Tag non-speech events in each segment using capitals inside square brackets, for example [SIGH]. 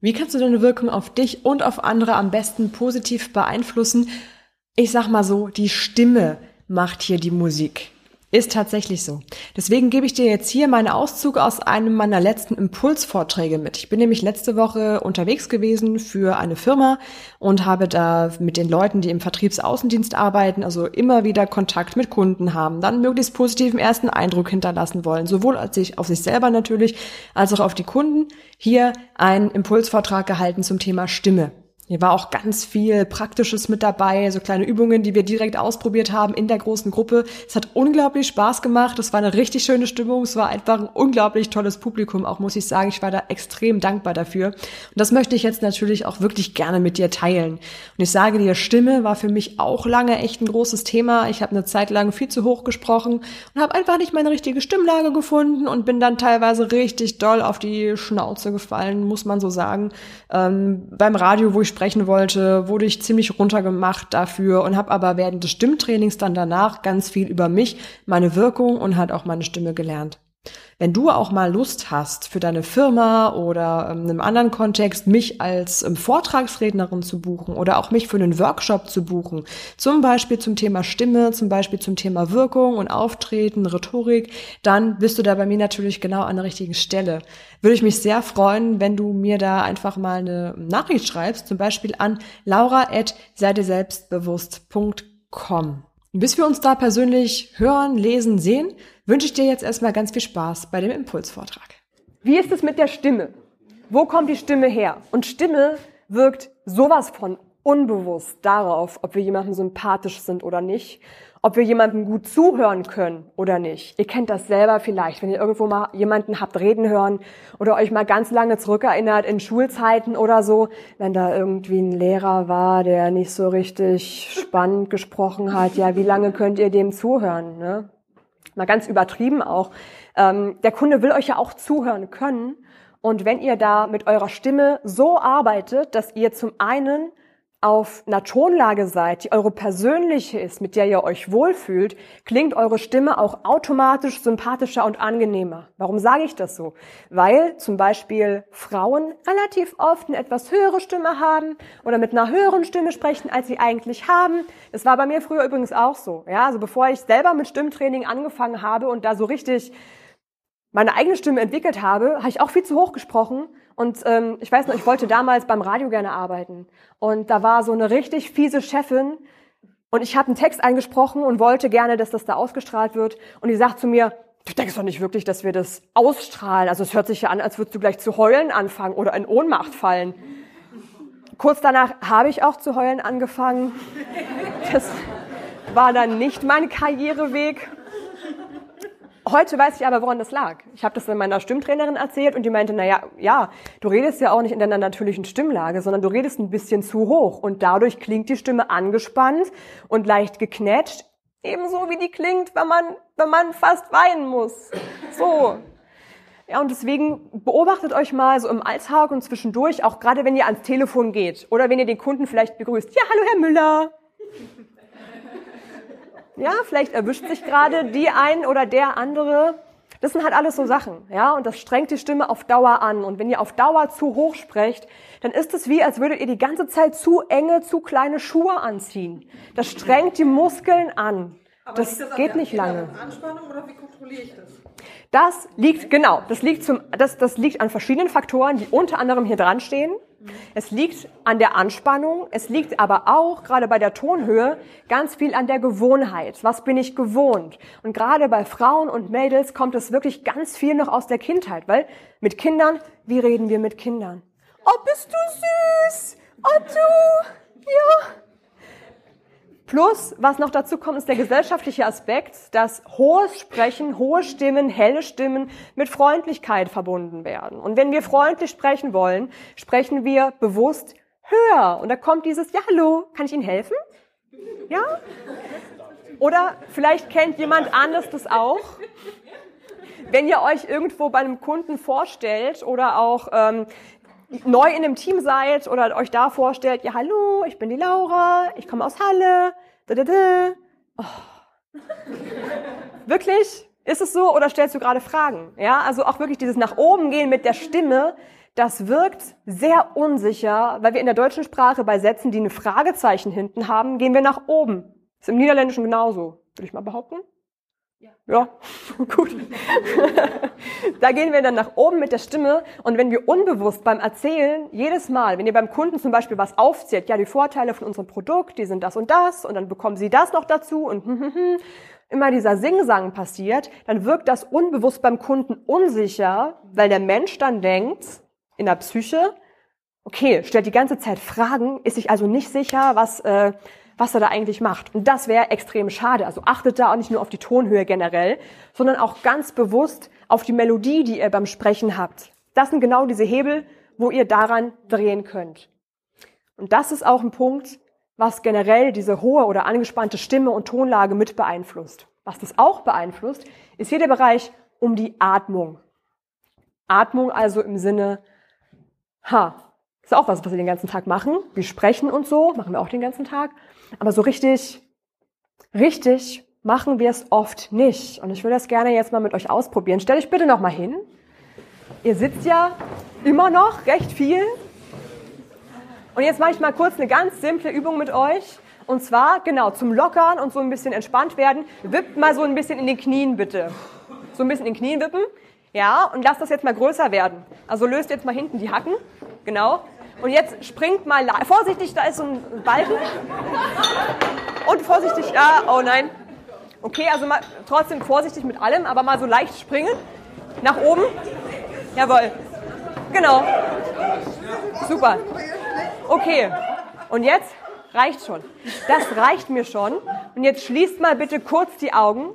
Wie kannst du deine Wirkung auf dich und auf andere am besten positiv beeinflussen? Ich sag mal so, die Stimme macht hier die Musik. Ist tatsächlich so. Deswegen gebe ich dir jetzt hier meinen Auszug aus einem meiner letzten Impulsvorträge mit. Ich bin nämlich letzte Woche unterwegs gewesen für eine Firma und habe da mit den Leuten, die im Vertriebsaußendienst arbeiten, also immer wieder Kontakt mit Kunden haben, dann möglichst positiven ersten Eindruck hinterlassen wollen, sowohl als sich, auf sich selber natürlich, als auch auf die Kunden, hier einen Impulsvortrag gehalten zum Thema Stimme. Hier war auch ganz viel Praktisches mit dabei, so kleine Übungen, die wir direkt ausprobiert haben in der großen Gruppe. Es hat unglaublich Spaß gemacht. Es war eine richtig schöne Stimmung. Es war einfach ein unglaublich tolles Publikum, auch muss ich sagen. Ich war da extrem dankbar dafür. Und das möchte ich jetzt natürlich auch wirklich gerne mit dir teilen. Und ich sage dir, Stimme war für mich auch lange echt ein großes Thema. Ich habe eine Zeit lang viel zu hoch gesprochen und habe einfach nicht meine richtige Stimmlage gefunden und bin dann teilweise richtig doll auf die Schnauze gefallen, muss man so sagen. Ähm, beim Radio, wo ich sprechen wollte, wurde ich ziemlich runtergemacht dafür und habe aber während des Stimmtrainings dann danach ganz viel über mich, meine Wirkung und halt auch meine Stimme gelernt. Wenn du auch mal Lust hast, für deine Firma oder ähm, in einem anderen Kontext mich als ähm, Vortragsrednerin zu buchen oder auch mich für einen Workshop zu buchen, zum Beispiel zum Thema Stimme, zum Beispiel zum Thema Wirkung und Auftreten, Rhetorik, dann bist du da bei mir natürlich genau an der richtigen Stelle. Würde ich mich sehr freuen, wenn du mir da einfach mal eine Nachricht schreibst, zum Beispiel an laura.seidesselbstbewusst.com. Bis wir uns da persönlich hören, lesen, sehen, wünsche ich dir jetzt erstmal ganz viel Spaß bei dem Impulsvortrag. Wie ist es mit der Stimme? Wo kommt die Stimme her? Und Stimme wirkt sowas von unbewusst darauf, ob wir jemandem sympathisch sind oder nicht, ob wir jemandem gut zuhören können oder nicht. Ihr kennt das selber vielleicht, wenn ihr irgendwo mal jemanden habt reden hören oder euch mal ganz lange zurückerinnert in Schulzeiten oder so, wenn da irgendwie ein Lehrer war, der nicht so richtig spannend gesprochen hat. Ja, wie lange könnt ihr dem zuhören? Ne? Mal ganz übertrieben auch, ähm, der Kunde will euch ja auch zuhören können. Und wenn ihr da mit eurer Stimme so arbeitet, dass ihr zum einen auf einer Tonlage seid, die eure persönliche ist, mit der ihr euch wohlfühlt, klingt eure Stimme auch automatisch sympathischer und angenehmer. Warum sage ich das so? Weil zum Beispiel Frauen relativ oft eine etwas höhere Stimme haben oder mit einer höheren Stimme sprechen, als sie eigentlich haben. Das war bei mir früher übrigens auch so. Ja, also bevor ich selber mit Stimmtraining angefangen habe und da so richtig meine eigene Stimme entwickelt habe, habe ich auch viel zu hoch gesprochen. Und ähm, ich weiß noch, ich wollte damals beim Radio gerne arbeiten. Und da war so eine richtig fiese Chefin. Und ich habe einen Text eingesprochen und wollte gerne, dass das da ausgestrahlt wird. Und die sagt zu mir, du denkst doch nicht wirklich, dass wir das ausstrahlen. Also es hört sich ja an, als würdest du gleich zu heulen anfangen oder in Ohnmacht fallen. Kurz danach habe ich auch zu heulen angefangen. Das war dann nicht mein Karriereweg. Heute weiß ich aber, woran das lag. Ich habe das meiner Stimmtrainerin erzählt und die meinte, naja, ja, du redest ja auch nicht in deiner natürlichen Stimmlage, sondern du redest ein bisschen zu hoch und dadurch klingt die Stimme angespannt und leicht geknetscht, ebenso wie die klingt, wenn man, wenn man fast weinen muss. So. Ja, und deswegen beobachtet euch mal so im Alltag und zwischendurch, auch gerade wenn ihr ans Telefon geht oder wenn ihr den Kunden vielleicht begrüßt. Ja, hallo Herr Müller. Ja, vielleicht erwischt sich gerade die ein oder der andere. Das sind halt alles so Sachen, ja, und das strengt die Stimme auf Dauer an. Und wenn ihr auf Dauer zu hoch sprecht, dann ist es wie, als würdet ihr die ganze Zeit zu enge, zu kleine Schuhe anziehen. Das strengt die Muskeln an. Aber das, das geht nicht lange. Anspannung oder wie kontrolliere ich das? Das liegt, genau, das liegt, zum, das, das liegt an verschiedenen Faktoren, die unter anderem hier dran stehen. Es liegt an der Anspannung, es liegt aber auch, gerade bei der Tonhöhe, ganz viel an der Gewohnheit. Was bin ich gewohnt? Und gerade bei Frauen und Mädels kommt es wirklich ganz viel noch aus der Kindheit, weil mit Kindern, wie reden wir mit Kindern? Oh, bist du süß! Oh, du! Ja! Plus, was noch dazu kommt, ist der gesellschaftliche Aspekt, dass hohes Sprechen, hohe Stimmen, helle Stimmen mit Freundlichkeit verbunden werden. Und wenn wir freundlich sprechen wollen, sprechen wir bewusst höher. Und da kommt dieses, ja, hallo, kann ich Ihnen helfen? Ja? Oder vielleicht kennt jemand anders das auch. Wenn ihr euch irgendwo bei einem Kunden vorstellt oder auch ähm, neu in einem Team seid oder euch da vorstellt, ja hallo, ich bin die Laura, ich komme aus Halle. Da, da, da. Oh. [LAUGHS] Wirklich? Ist es so oder stellst du gerade Fragen? Ja, also auch wirklich dieses nach oben gehen mit der Stimme, das wirkt sehr unsicher, weil wir in der deutschen Sprache bei Sätzen, die eine Fragezeichen hinten haben, gehen wir nach oben. Ist im Niederländischen genauso, würde ich mal behaupten. Ja, ja. [LAUGHS] gut. da gehen wir dann nach oben mit der Stimme und wenn wir unbewusst beim Erzählen jedes Mal, wenn ihr beim Kunden zum Beispiel was aufzählt, ja, die Vorteile von unserem Produkt, die sind das und das und dann bekommen sie das noch dazu und hm, hm, hm, immer dieser Singsang passiert, dann wirkt das unbewusst beim Kunden unsicher, weil der Mensch dann denkt, in der Psyche, okay, stellt die ganze Zeit Fragen, ist sich also nicht sicher, was, äh, was er da eigentlich macht. Und das wäre extrem schade. Also achtet da auch nicht nur auf die Tonhöhe generell, sondern auch ganz bewusst auf die Melodie, die ihr beim Sprechen habt. Das sind genau diese Hebel, wo ihr daran drehen könnt. Und das ist auch ein Punkt, was generell diese hohe oder angespannte Stimme und Tonlage mit beeinflusst. Was das auch beeinflusst, ist hier der Bereich um die Atmung. Atmung also im Sinne, ha, ist auch was, was wir den ganzen Tag machen. Wir sprechen und so, machen wir auch den ganzen Tag. Aber so richtig, richtig machen wir es oft nicht. Und ich will das gerne jetzt mal mit euch ausprobieren. Stell euch bitte noch mal hin. Ihr sitzt ja immer noch recht viel und jetzt mache ich mal kurz eine ganz simple Übung mit euch. Und zwar, genau, zum Lockern und so ein bisschen entspannt werden. Wippt mal so ein bisschen in den Knien, bitte. So ein bisschen in den Knien wippen. Ja, und lasst das jetzt mal größer werden. Also löst jetzt mal hinten die Hacken. Genau. Und jetzt springt mal, vorsichtig, da ist so ein Balken. Und vorsichtig, ja, oh nein. Okay, also mal, trotzdem vorsichtig mit allem, aber mal so leicht springen. Nach oben. Jawohl. Genau. Super. Okay, und jetzt reicht schon. Das reicht mir schon. Und jetzt schließt mal bitte kurz die Augen.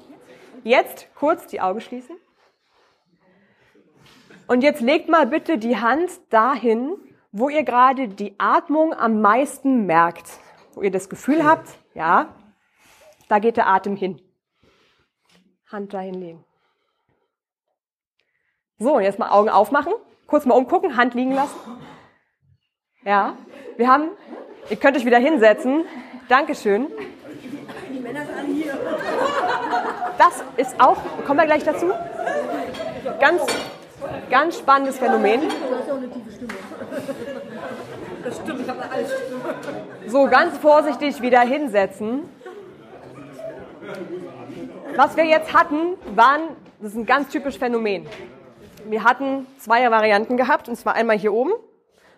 Jetzt kurz die Augen schließen. Und jetzt legt mal bitte die Hand dahin, wo ihr gerade die Atmung am meisten merkt. Wo ihr das Gefühl habt, ja, da geht der Atem hin. Hand dahin legen. So, jetzt mal Augen aufmachen, kurz mal umgucken, Hand liegen lassen. Ja, wir haben, ihr könnt euch wieder hinsetzen. Dankeschön. Das ist auch, kommen wir gleich dazu. Ganz, ganz spannendes Phänomen. Das stimmt, ich habe alles [LAUGHS] So, ganz vorsichtig wieder hinsetzen. Was wir jetzt hatten, waren, das ist ein ganz typisches Phänomen. Wir hatten zwei Varianten gehabt, und zwar einmal hier oben,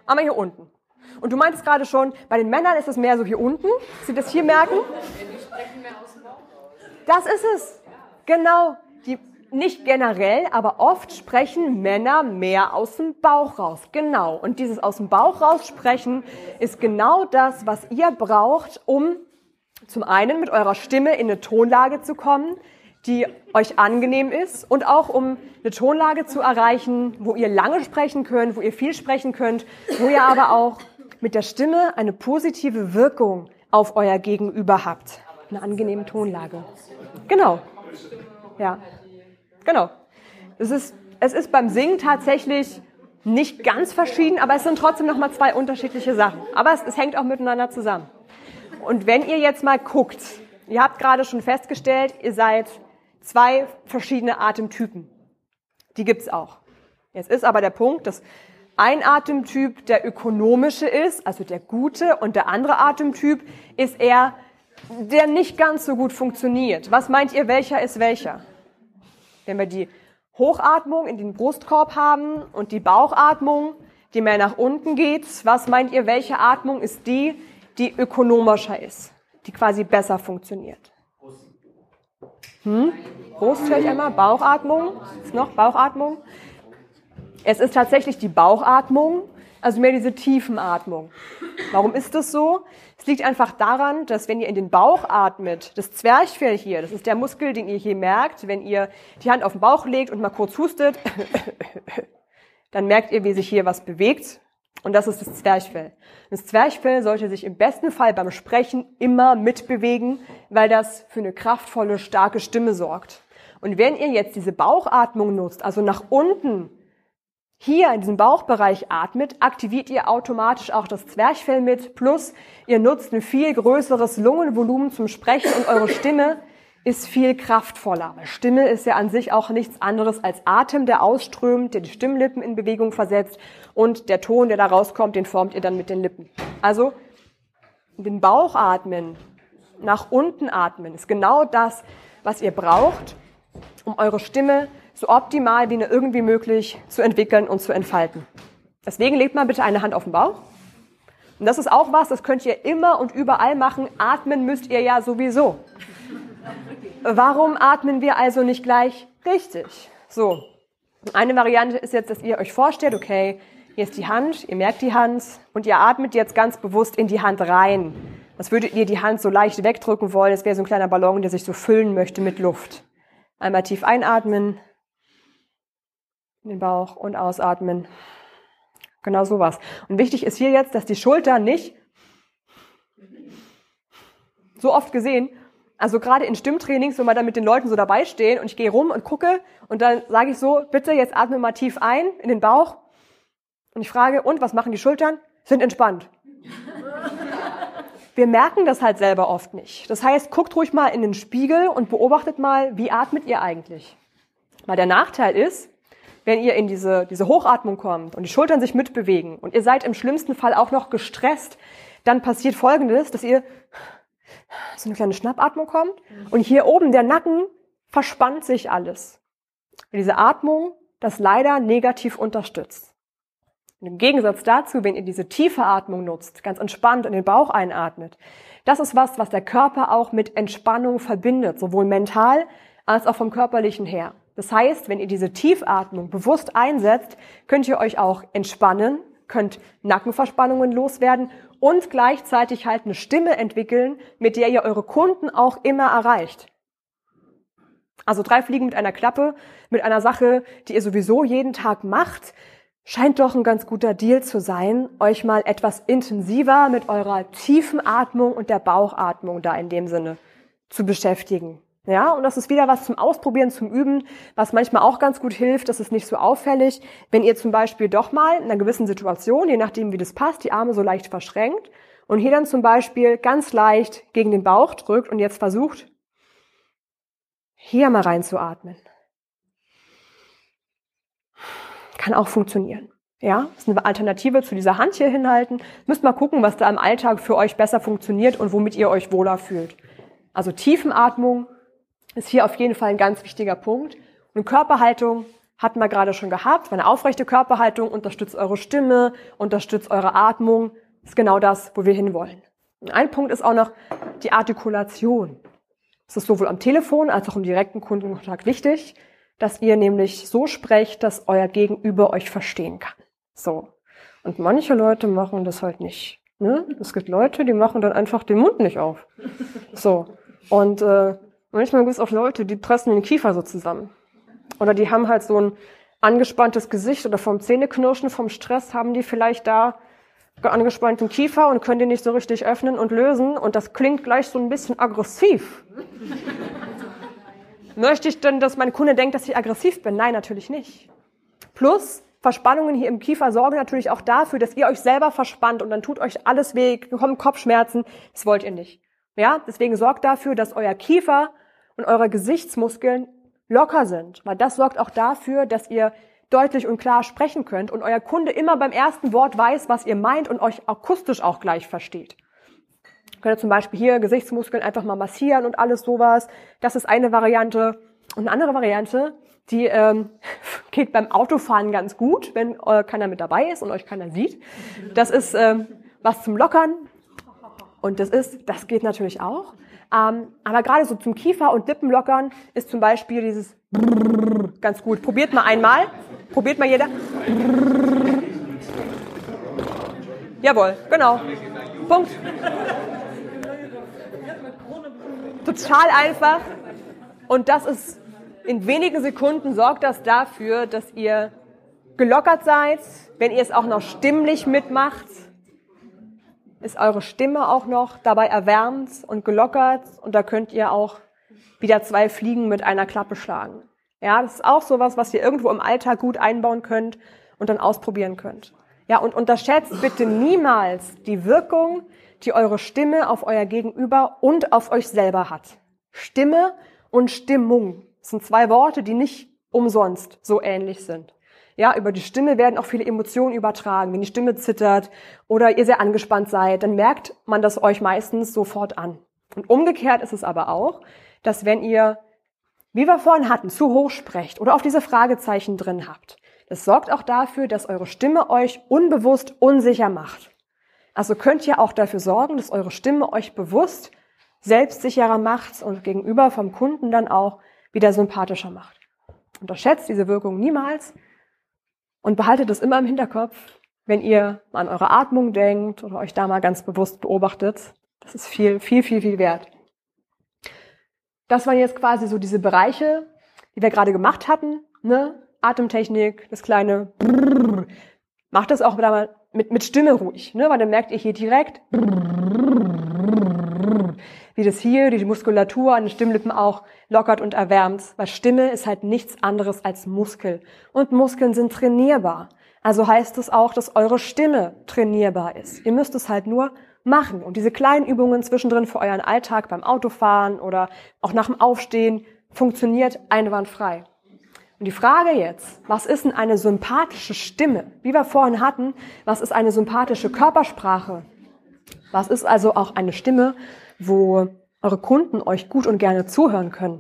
einmal hier unten. Und du meintest gerade schon, bei den Männern ist es mehr so hier unten. Sie das hier merken? Das ist es. Genau. Nicht generell, aber oft sprechen Männer mehr aus dem Bauch raus. Genau. Und dieses aus dem Bauch raus sprechen ist genau das, was ihr braucht, um zum einen mit eurer Stimme in eine Tonlage zu kommen, die euch angenehm ist und auch um eine Tonlage zu erreichen, wo ihr lange sprechen könnt, wo ihr viel sprechen könnt, wo ihr aber auch mit der Stimme eine positive Wirkung auf euer Gegenüber habt. Eine angenehme Tonlage. Genau. Ja. Genau. Es ist, es ist beim Singen tatsächlich nicht ganz verschieden, aber es sind trotzdem nochmal zwei unterschiedliche Sachen. Aber es, es hängt auch miteinander zusammen. Und wenn ihr jetzt mal guckt, ihr habt gerade schon festgestellt, ihr seid zwei verschiedene Atemtypen. Die gibt's auch. Jetzt ist aber der Punkt, dass ein Atemtyp der ökonomische ist, also der gute, und der andere Atemtyp ist eher der nicht ganz so gut funktioniert. Was meint ihr, welcher ist welcher? Wenn wir die Hochatmung in den Brustkorb haben und die Bauchatmung, die mehr nach unten geht, was meint ihr, welche Atmung ist die, die ökonomischer ist, die quasi besser funktioniert? Hm? Brust höre ich einmal, Bauchatmung, ist noch Bauchatmung? Es ist tatsächlich die Bauchatmung, also mehr diese Tiefenatmung. Warum ist das so? Es liegt einfach daran, dass wenn ihr in den Bauch atmet, das Zwerchfell hier, das ist der Muskel, den ihr hier merkt, wenn ihr die Hand auf den Bauch legt und mal kurz hustet, [LAUGHS] dann merkt ihr, wie sich hier was bewegt. Und das ist das Zwerchfell. Das Zwerchfell sollte sich im besten Fall beim Sprechen immer mitbewegen, weil das für eine kraftvolle, starke Stimme sorgt. Und wenn ihr jetzt diese Bauchatmung nutzt, also nach unten hier in diesem Bauchbereich atmet, aktiviert ihr automatisch auch das Zwerchfell mit, plus ihr nutzt ein viel größeres Lungenvolumen zum Sprechen und eure Stimme ist viel kraftvoller. Stimme ist ja an sich auch nichts anderes als Atem, der ausströmt, der die Stimmlippen in Bewegung versetzt und der Ton, der da rauskommt, den formt ihr dann mit den Lippen. Also den Bauch atmen, nach unten atmen, ist genau das, was ihr braucht, um eure Stimme so optimal wie nur irgendwie möglich zu entwickeln und zu entfalten. Deswegen legt mal bitte eine Hand auf den Bauch. Und das ist auch was, das könnt ihr immer und überall machen. Atmen müsst ihr ja sowieso. Warum atmen wir also nicht gleich richtig? So. Eine Variante ist jetzt, dass ihr euch vorstellt, okay, hier ist die Hand, ihr merkt die Hand und ihr atmet jetzt ganz bewusst in die Hand rein. Was würdet ihr die Hand so leicht wegdrücken wollen? Es wäre so ein kleiner Ballon, der sich so füllen möchte mit Luft. Einmal tief einatmen, in den Bauch und ausatmen. Genau sowas. Und wichtig ist hier jetzt, dass die Schulter nicht so oft gesehen also gerade in Stimmtrainings, wenn wir da mit den Leuten so dabei stehen und ich gehe rum und gucke und dann sage ich so, bitte jetzt atme mal tief ein in den Bauch und ich frage, und was machen die Schultern? Sind entspannt. [LAUGHS] Wir merken das halt selber oft nicht. Das heißt, guckt ruhig mal in den Spiegel und beobachtet mal, wie atmet ihr eigentlich. Weil der Nachteil ist, wenn ihr in diese, diese Hochatmung kommt und die Schultern sich mitbewegen und ihr seid im schlimmsten Fall auch noch gestresst, dann passiert Folgendes, dass ihr so eine kleine Schnappatmung kommt und hier oben der Nacken verspannt sich alles. Und diese Atmung das leider negativ unterstützt. Und Im Gegensatz dazu, wenn ihr diese tiefe Atmung nutzt, ganz entspannt in den Bauch einatmet, das ist was, was der Körper auch mit Entspannung verbindet, sowohl mental als auch vom körperlichen her. Das heißt, wenn ihr diese Tiefatmung bewusst einsetzt, könnt ihr euch auch entspannen, könnt Nackenverspannungen loswerden und gleichzeitig halt eine Stimme entwickeln, mit der ihr eure Kunden auch immer erreicht. Also drei Fliegen mit einer Klappe, mit einer Sache, die ihr sowieso jeden Tag macht, scheint doch ein ganz guter Deal zu sein, euch mal etwas intensiver mit eurer tiefen Atmung und der Bauchatmung da in dem Sinne zu beschäftigen. Ja, und das ist wieder was zum Ausprobieren, zum Üben, was manchmal auch ganz gut hilft. Das ist nicht so auffällig. Wenn ihr zum Beispiel doch mal in einer gewissen Situation, je nachdem wie das passt, die Arme so leicht verschränkt und hier dann zum Beispiel ganz leicht gegen den Bauch drückt und jetzt versucht, hier mal reinzuatmen. Kann auch funktionieren. Ja, ist eine Alternative zu dieser Hand hier hinhalten. Müsst mal gucken, was da im Alltag für euch besser funktioniert und womit ihr euch wohler fühlt. Also Tiefenatmung ist hier auf jeden Fall ein ganz wichtiger Punkt. Und Körperhaltung hatten wir gerade schon gehabt. Eine aufrechte Körperhaltung unterstützt eure Stimme, unterstützt eure Atmung. Ist genau das, wo wir hinwollen. Und ein Punkt ist auch noch die Artikulation. Das ist sowohl am Telefon als auch im direkten Kundenkontakt wichtig, dass ihr nämlich so sprecht, dass euer Gegenüber euch verstehen kann. So. Und manche Leute machen das halt nicht. Ne? Es gibt Leute, die machen dann einfach den Mund nicht auf. So. Und äh, Manchmal gibt es auch Leute, die pressen den Kiefer so zusammen. Oder die haben halt so ein angespanntes Gesicht oder vom Zähneknirschen, vom Stress haben die vielleicht da angespannten Kiefer und können den nicht so richtig öffnen und lösen und das klingt gleich so ein bisschen aggressiv. [LAUGHS] Möchte ich denn, dass mein Kunde denkt, dass ich aggressiv bin? Nein, natürlich nicht. Plus, Verspannungen hier im Kiefer sorgen natürlich auch dafür, dass ihr euch selber verspannt und dann tut euch alles weh, kommen Kopfschmerzen. Das wollt ihr nicht. Ja, deswegen sorgt dafür, dass euer Kiefer und eure Gesichtsmuskeln locker sind, weil das sorgt auch dafür, dass ihr deutlich und klar sprechen könnt und euer Kunde immer beim ersten Wort weiß, was ihr meint und euch akustisch auch gleich versteht. Ihr könnt zum Beispiel hier Gesichtsmuskeln einfach mal massieren und alles sowas. Das ist eine Variante. Und eine andere Variante, die ähm, [LAUGHS] geht beim Autofahren ganz gut, wenn äh, keiner mit dabei ist und euch keiner sieht. Das ist ähm, was zum Lockern. Und das ist, das geht natürlich auch. Ähm, aber gerade so zum Kiefer- und Lippenlockern ist zum Beispiel dieses ganz gut. Probiert mal einmal. Probiert mal jeder. Jawohl, genau. Punkt. Total einfach. Und das ist in wenigen Sekunden sorgt das dafür, dass ihr gelockert seid, wenn ihr es auch noch stimmlich mitmacht ist eure Stimme auch noch dabei erwärmt und gelockert und da könnt ihr auch wieder zwei Fliegen mit einer Klappe schlagen. Ja, das ist auch sowas, was ihr irgendwo im Alltag gut einbauen könnt und dann ausprobieren könnt. Ja, und unterschätzt bitte niemals die Wirkung, die eure Stimme auf euer Gegenüber und auf euch selber hat. Stimme und Stimmung. Sind zwei Worte, die nicht umsonst so ähnlich sind. Ja, über die Stimme werden auch viele Emotionen übertragen. Wenn die Stimme zittert oder ihr sehr angespannt seid, dann merkt man das euch meistens sofort an. Und umgekehrt ist es aber auch, dass wenn ihr, wie wir vorhin hatten, zu hoch sprecht oder auf diese Fragezeichen drin habt, das sorgt auch dafür, dass eure Stimme euch unbewusst unsicher macht. Also könnt ihr auch dafür sorgen, dass eure Stimme euch bewusst selbstsicherer macht und gegenüber vom Kunden dann auch wieder sympathischer macht. Unterschätzt diese Wirkung niemals und behaltet es immer im Hinterkopf, wenn ihr an eure Atmung denkt oder euch da mal ganz bewusst beobachtet. Das ist viel, viel, viel, viel wert. Das waren jetzt quasi so diese Bereiche, die wir gerade gemacht hatten. Ne? Atemtechnik, das kleine Brrr. Macht das auch mit, mit Stimme ruhig, ne? weil dann merkt ihr hier direkt, wie das hier die Muskulatur an den Stimmlippen auch lockert und erwärmt. Weil Stimme ist halt nichts anderes als Muskel. Und Muskeln sind trainierbar. Also heißt es auch, dass eure Stimme trainierbar ist. Ihr müsst es halt nur machen. Und diese kleinen Übungen zwischendrin für euren Alltag beim Autofahren oder auch nach dem Aufstehen funktioniert einwandfrei. Und die Frage jetzt, was ist denn eine sympathische Stimme? Wie wir vorhin hatten, was ist eine sympathische Körpersprache? Was ist also auch eine Stimme, wo eure Kunden euch gut und gerne zuhören können?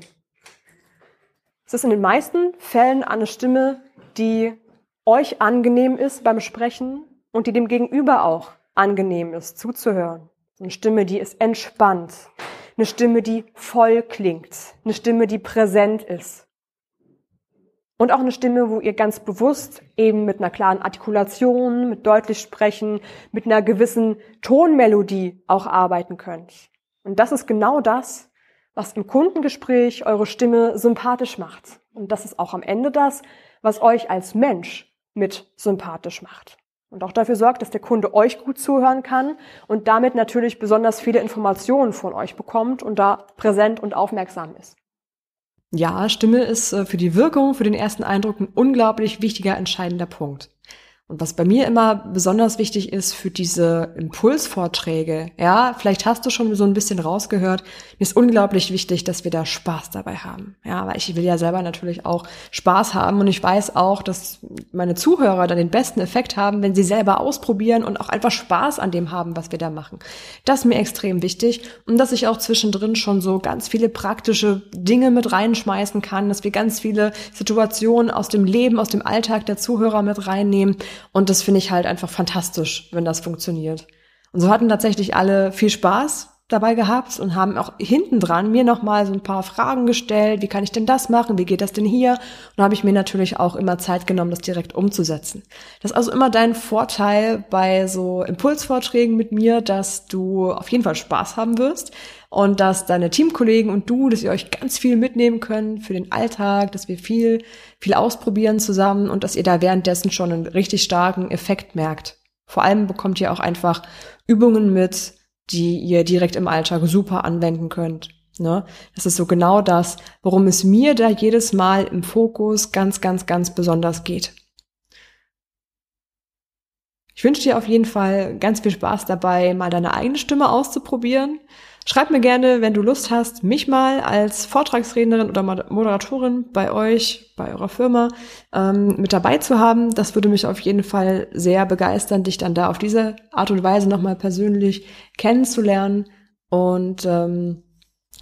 Es ist in den meisten Fällen eine Stimme, die euch angenehm ist beim Sprechen und die dem Gegenüber auch angenehm ist zuzuhören. Eine Stimme, die ist entspannt. Eine Stimme, die voll klingt. Eine Stimme, die präsent ist. Und auch eine Stimme, wo ihr ganz bewusst eben mit einer klaren Artikulation, mit deutlich sprechen, mit einer gewissen Tonmelodie auch arbeiten könnt. Und das ist genau das, was im Kundengespräch eure Stimme sympathisch macht. Und das ist auch am Ende das, was euch als Mensch mit sympathisch macht und auch dafür sorgt, dass der Kunde euch gut zuhören kann und damit natürlich besonders viele Informationen von euch bekommt und da präsent und aufmerksam ist. Ja, Stimme ist äh, für die Wirkung, für den ersten Eindruck ein unglaublich wichtiger, entscheidender Punkt. Und was bei mir immer besonders wichtig ist für diese Impulsvorträge, ja, vielleicht hast du schon so ein bisschen rausgehört, mir ist unglaublich wichtig, dass wir da Spaß dabei haben. Ja, weil ich will ja selber natürlich auch Spaß haben und ich weiß auch, dass meine Zuhörer dann den besten Effekt haben, wenn sie selber ausprobieren und auch einfach Spaß an dem haben, was wir da machen. Das ist mir extrem wichtig und dass ich auch zwischendrin schon so ganz viele praktische Dinge mit reinschmeißen kann, dass wir ganz viele Situationen aus dem Leben, aus dem Alltag der Zuhörer mit reinnehmen und das finde ich halt einfach fantastisch, wenn das funktioniert. Und so hatten tatsächlich alle viel Spaß dabei gehabt und haben auch hinten dran mir nochmal so ein paar Fragen gestellt. Wie kann ich denn das machen? Wie geht das denn hier? Und da habe ich mir natürlich auch immer Zeit genommen, das direkt umzusetzen. Das ist also immer dein Vorteil bei so Impulsvorträgen mit mir, dass du auf jeden Fall Spaß haben wirst und dass deine Teamkollegen und du, dass ihr euch ganz viel mitnehmen könnt für den Alltag, dass wir viel, viel ausprobieren zusammen und dass ihr da währenddessen schon einen richtig starken Effekt merkt. Vor allem bekommt ihr auch einfach Übungen mit, die ihr direkt im Alltag super anwenden könnt. Ne? Das ist so genau das, worum es mir da jedes Mal im Fokus ganz, ganz, ganz besonders geht. Ich wünsche dir auf jeden Fall ganz viel Spaß dabei, mal deine eigene Stimme auszuprobieren. Schreib mir gerne, wenn du Lust hast, mich mal als Vortragsrednerin oder Moderatorin bei euch, bei eurer Firma ähm, mit dabei zu haben. Das würde mich auf jeden Fall sehr begeistern, dich dann da auf diese Art und Weise nochmal persönlich kennenzulernen. Und ähm,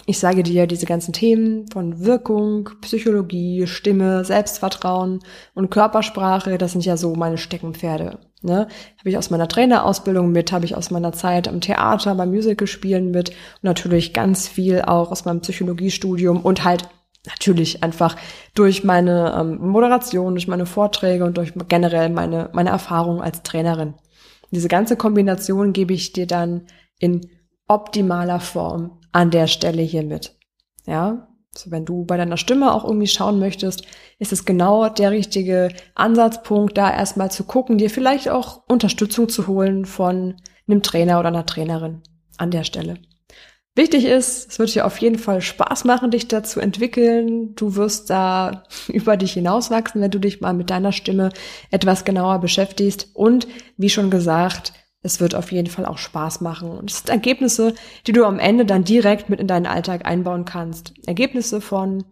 ich sage dir, diese ganzen Themen von Wirkung, Psychologie, Stimme, Selbstvertrauen und Körpersprache, das sind ja so meine Steckenpferde. Ne? Habe ich aus meiner Trainerausbildung mit, habe ich aus meiner Zeit am Theater, beim Musicalspielen mit und natürlich ganz viel auch aus meinem Psychologiestudium und halt natürlich einfach durch meine ähm, Moderation, durch meine Vorträge und durch generell meine, meine Erfahrung als Trainerin. Diese ganze Kombination gebe ich dir dann in optimaler Form an der Stelle hier mit. Ja, so, wenn du bei deiner Stimme auch irgendwie schauen möchtest, ist es genau der richtige Ansatzpunkt, da erstmal zu gucken, dir vielleicht auch Unterstützung zu holen von einem Trainer oder einer Trainerin an der Stelle. Wichtig ist, es wird dir auf jeden Fall Spaß machen, dich da zu entwickeln. Du wirst da [LAUGHS] über dich hinauswachsen, wenn du dich mal mit deiner Stimme etwas genauer beschäftigst. Und wie schon gesagt, es wird auf jeden Fall auch Spaß machen. Und es sind Ergebnisse, die du am Ende dann direkt mit in deinen Alltag einbauen kannst. Ergebnisse von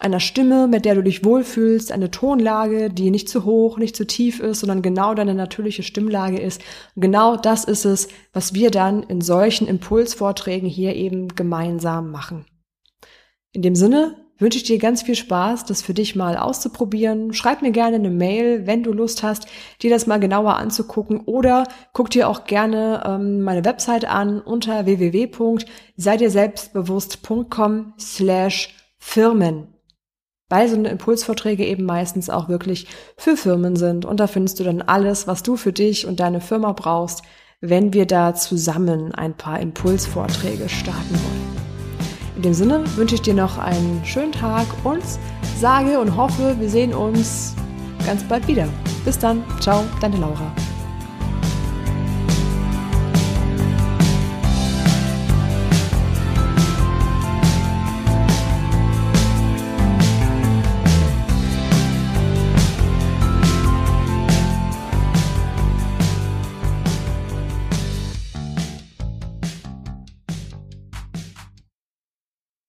einer Stimme, mit der du dich wohlfühlst, eine Tonlage, die nicht zu hoch, nicht zu tief ist, sondern genau deine natürliche Stimmlage ist. Und genau das ist es, was wir dann in solchen Impulsvorträgen hier eben gemeinsam machen. In dem Sinne wünsche ich dir ganz viel Spaß, das für dich mal auszuprobieren. Schreib mir gerne eine Mail, wenn du Lust hast, dir das mal genauer anzugucken oder guck dir auch gerne ähm, meine Website an unter www.seidirselbstbewusst.com slash Firmen. Weil so eine Impulsvorträge eben meistens auch wirklich für Firmen sind und da findest du dann alles, was du für dich und deine Firma brauchst, wenn wir da zusammen ein paar Impulsvorträge starten wollen. In dem Sinne wünsche ich dir noch einen schönen Tag und sage und hoffe, wir sehen uns ganz bald wieder. Bis dann. Ciao, deine Laura.